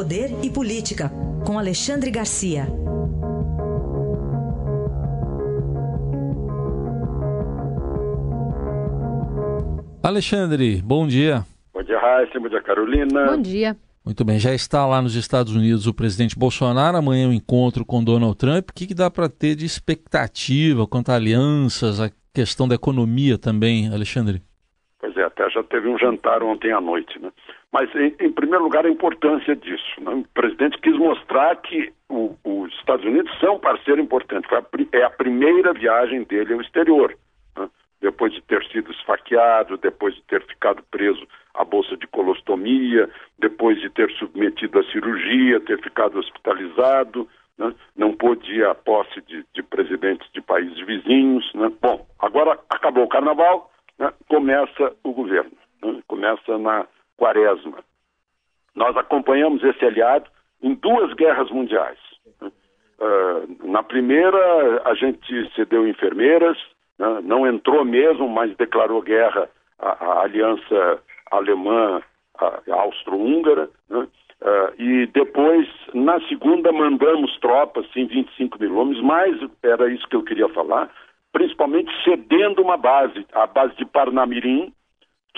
Poder e Política, com Alexandre Garcia. Alexandre, bom dia. Bom dia, Raíssa. Bom dia, Carolina. Bom dia. Muito bem, já está lá nos Estados Unidos o presidente Bolsonaro, amanhã o um encontro com Donald Trump. O que, que dá para ter de expectativa quanto a alianças, a questão da economia também, Alexandre? Pois é, até já teve um jantar ontem à noite, né? Mas, em, em primeiro lugar, a importância disso. Né? O presidente quis mostrar que o, os Estados Unidos são parceiro importante. A, é a primeira viagem dele ao exterior. Né? Depois de ter sido esfaqueado, depois de ter ficado preso à bolsa de colostomia, depois de ter submetido à cirurgia, ter ficado hospitalizado, né? não pôde ir à posse de, de presidentes de países vizinhos. Né? Bom, agora acabou o carnaval, né? começa o governo, né? começa na quaresma. Nós acompanhamos esse aliado em duas guerras mundiais. Uh, na primeira, a gente cedeu enfermeiras, né? não entrou mesmo, mas declarou guerra à, à aliança alemã austro-húngara. Né? Uh, e depois, na segunda, mandamos tropas, sim, 25 quilômetros, mas era isso que eu queria falar, principalmente cedendo uma base, a base de Parnamirim,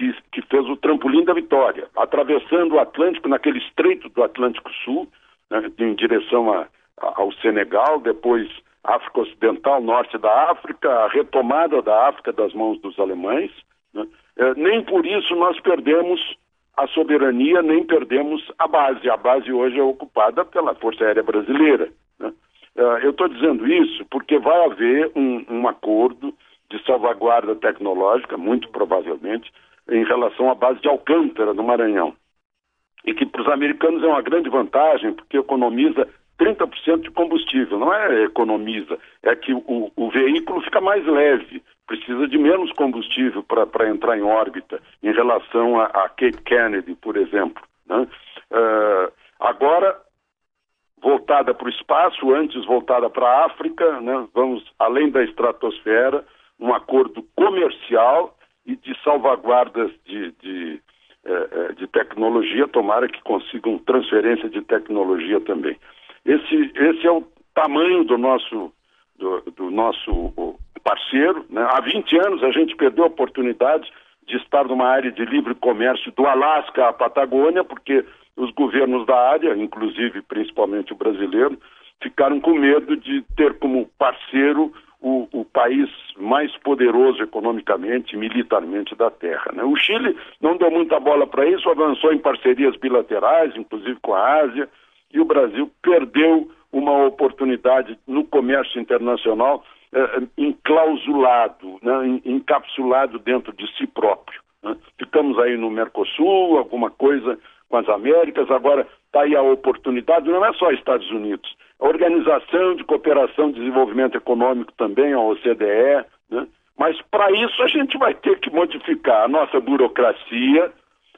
que, que fez o trampolim da vitória, atravessando o Atlântico, naquele estreito do Atlântico Sul, né, em direção a, a, ao Senegal, depois África Ocidental, norte da África, a retomada da África das mãos dos alemães. Né? É, nem por isso nós perdemos a soberania, nem perdemos a base. A base hoje é ocupada pela Força Aérea Brasileira. Né? É, eu estou dizendo isso porque vai haver um, um acordo de salvaguarda tecnológica, muito provavelmente, em relação à base de Alcântara, no Maranhão. E que para os americanos é uma grande vantagem, porque economiza 30% de combustível. Não é economiza, é que o, o veículo fica mais leve, precisa de menos combustível para entrar em órbita, em relação a, a Cape Kennedy, por exemplo. Né? Uh, agora, voltada para o espaço, antes voltada para a África, né? vamos além da estratosfera, um acordo comercial salvaguardas de, de, eh, eh, de tecnologia, tomara que consigam transferência de tecnologia também. Esse, esse é o tamanho do nosso, do, do nosso parceiro. Né? Há 20 anos a gente perdeu a oportunidade de estar numa área de livre comércio do Alasca à Patagônia, porque os governos da área, inclusive principalmente o brasileiro, ficaram com medo de ter como parceiro o, o, país mais poderoso economicamente e militarmente da Terra. Né? O Chile não deu muita bola para isso, avançou em parcerias bilaterais, inclusive com a Ásia, e o Brasil perdeu uma oportunidade no comércio internacional eh, enclausulado, né? encapsulado dentro de si próprio. Né? Ficamos aí no Mercosul, alguma coisa com as Américas, agora está aí a oportunidade, não é só Estados Unidos, a Organização de Cooperação e Desenvolvimento Econômico também, a OCDE, né? mas para isso a gente vai ter que modificar a nossa burocracia,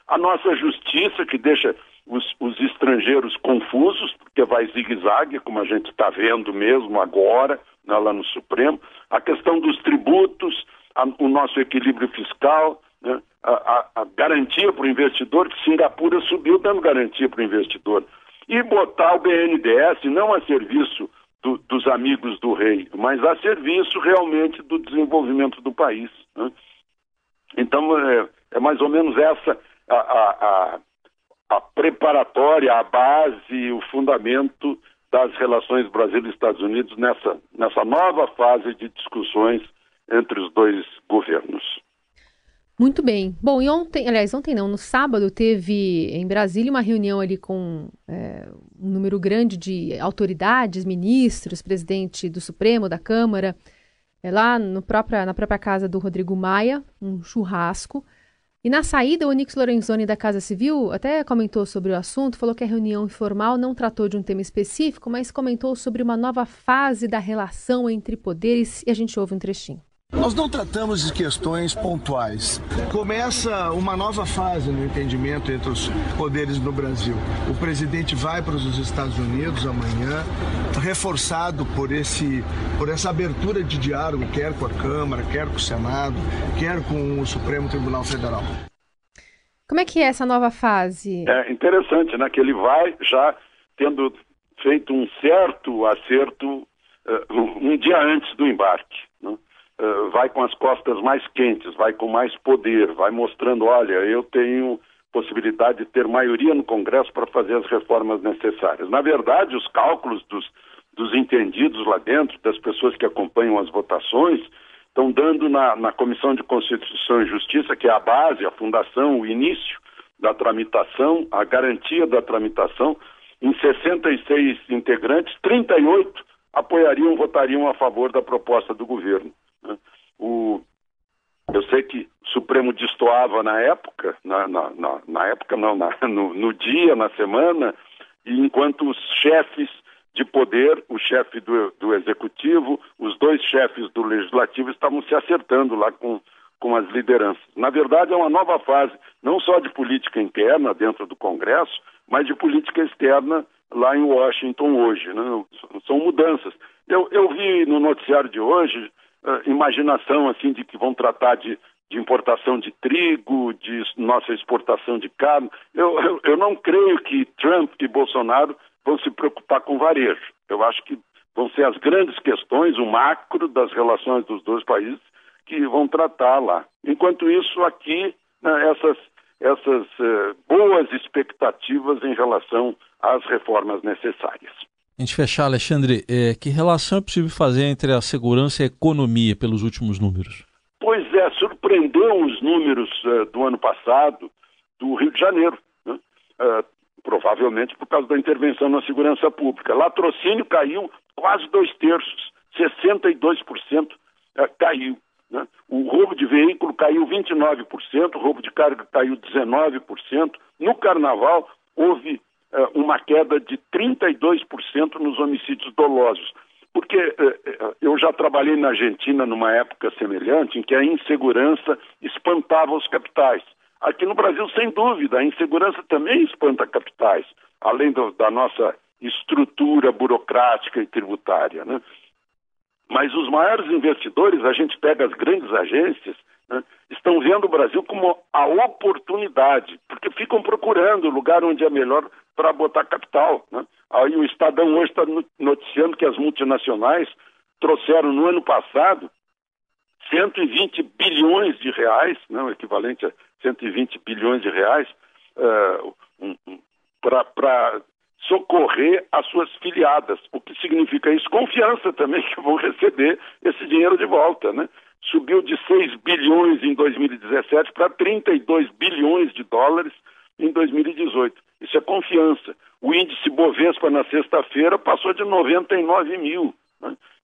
a nossa justiça, que deixa os, os estrangeiros confusos, porque vai zigue-zague, como a gente está vendo mesmo agora, né, lá no Supremo, a questão dos tributos, a, o nosso equilíbrio fiscal, né, a, a, a garantia para o investidor, que Singapura subiu dando garantia para o investidor e botar o BNDES não a serviço do, dos amigos do rei, mas a serviço realmente do desenvolvimento do país. Né? Então, é, é, mais ou menos essa a, a, a, a preparatória, a base, o fundamento das relações Brasil e Estados Unidos nessa, nessa nova fase de discussões entre os dois governos. Muito bem. Bom, e ontem, aliás, ontem não, no sábado teve em Brasília uma reunião ali com é, um número grande de autoridades, ministros, presidente do Supremo, da Câmara, é, lá no própria, na própria casa do Rodrigo Maia, um churrasco. E na saída, o Onix Lorenzoni da Casa Civil até comentou sobre o assunto, falou que a reunião informal não tratou de um tema específico, mas comentou sobre uma nova fase da relação entre poderes e a gente ouve um trechinho. Nós não tratamos de questões pontuais. Começa uma nova fase no entendimento entre os poderes no Brasil. O presidente vai para os Estados Unidos amanhã, reforçado por, esse, por essa abertura de diálogo, quer com a Câmara, quer com o Senado, quer com o Supremo Tribunal Federal. Como é que é essa nova fase? É interessante, né? Que ele vai já tendo feito um certo acerto uh, um dia antes do embarque. Né? Uh, vai com as costas mais quentes, vai com mais poder, vai mostrando, olha, eu tenho possibilidade de ter maioria no Congresso para fazer as reformas necessárias. Na verdade, os cálculos dos, dos entendidos lá dentro, das pessoas que acompanham as votações, estão dando na, na Comissão de Constituição e Justiça, que é a base, a fundação, o início da tramitação, a garantia da tramitação, em 66 integrantes, 38 apoiariam, votariam a favor da proposta do governo. Né? O, eu sei que o Supremo destoava na época, na, na, na, na época não, no, no dia, na semana, e enquanto os chefes de poder, o chefe do, do executivo, os dois chefes do legislativo estavam se acertando lá com, com as lideranças. Na verdade, é uma nova fase, não só de política interna dentro do Congresso, mas de política externa lá em Washington hoje. Né? São mudanças. Eu, eu vi no noticiário de hoje uh, imaginação assim de que vão tratar de, de importação de trigo, de nossa exportação de carne. Eu, eu, eu não creio que Trump e Bolsonaro vão se preocupar com varejo. Eu acho que vão ser as grandes questões, o macro das relações dos dois países que vão tratar lá. Enquanto isso, aqui, né, essas, essas uh, boas expectativas em relação às reformas necessárias. A gente fechar, Alexandre, é, que relação é possível fazer entre a segurança e a economia pelos últimos números? Surpreendeu os números uh, do ano passado do Rio de Janeiro. Né? Uh, provavelmente por causa da intervenção na segurança pública. Latrocínio caiu quase dois terços, 62% eh, caiu. Né? O roubo de veículo caiu 29%, o roubo de carga caiu 19%. No carnaval, houve uh, uma queda de 32% nos homicídios dolosos. Porque uh, eu já trabalhei na Argentina numa época semelhante, em que a insegurança espantava os capitais. Aqui no Brasil, sem dúvida, a insegurança também espanta capitais, além do, da nossa estrutura burocrática e tributária. Né? Mas os maiores investidores, a gente pega as grandes agências, né, estão vendo o Brasil como a oportunidade, porque ficam procurando o lugar onde é melhor para botar capital. Né? Aí o Estadão hoje está noticiando que as multinacionais trouxeram no ano passado 120 bilhões de reais, né, o equivalente a 120 bilhões de reais, uh, um, para socorrer as suas filiadas. O que significa isso? Confiança também que vão receber esse dinheiro de volta. Né? Subiu de 6 bilhões em 2017 para 32 bilhões de dólares em 2018. Isso é confiança. O índice Bovespa na sexta-feira passou de 99 mil.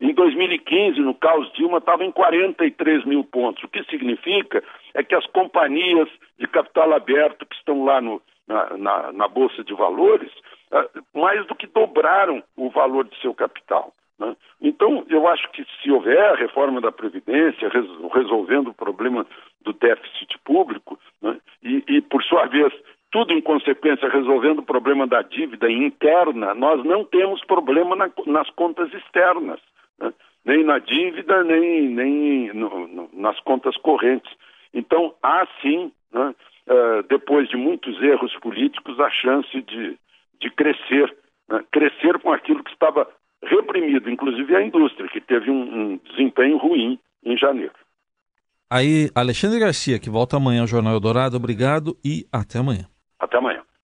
Em 2015, no caos Dilma, estava em 43 mil pontos. O que significa é que as companhias de capital aberto que estão lá no, na, na, na, Bolsa de Valores, uh, mais do que dobraram o valor de seu capital. Né? Então, eu acho que se houver a reforma da Previdência, res, resolvendo o problema do déficit público, né? e, e, por sua vez, tudo em consequência resolvendo o problema da dívida interna, nós não temos problema na, nas contas externas, né? nem na dívida, nem, nem no, no, nas contas correntes. Então, há sim, né, uh, depois de muitos erros políticos, a chance de, de crescer, né? crescer com aquilo que estava reprimido, inclusive a indústria, que teve um, um desempenho ruim em janeiro. Aí, Alexandre Garcia, que volta amanhã ao Jornal Eldorado, obrigado e até amanhã. Até amanhã.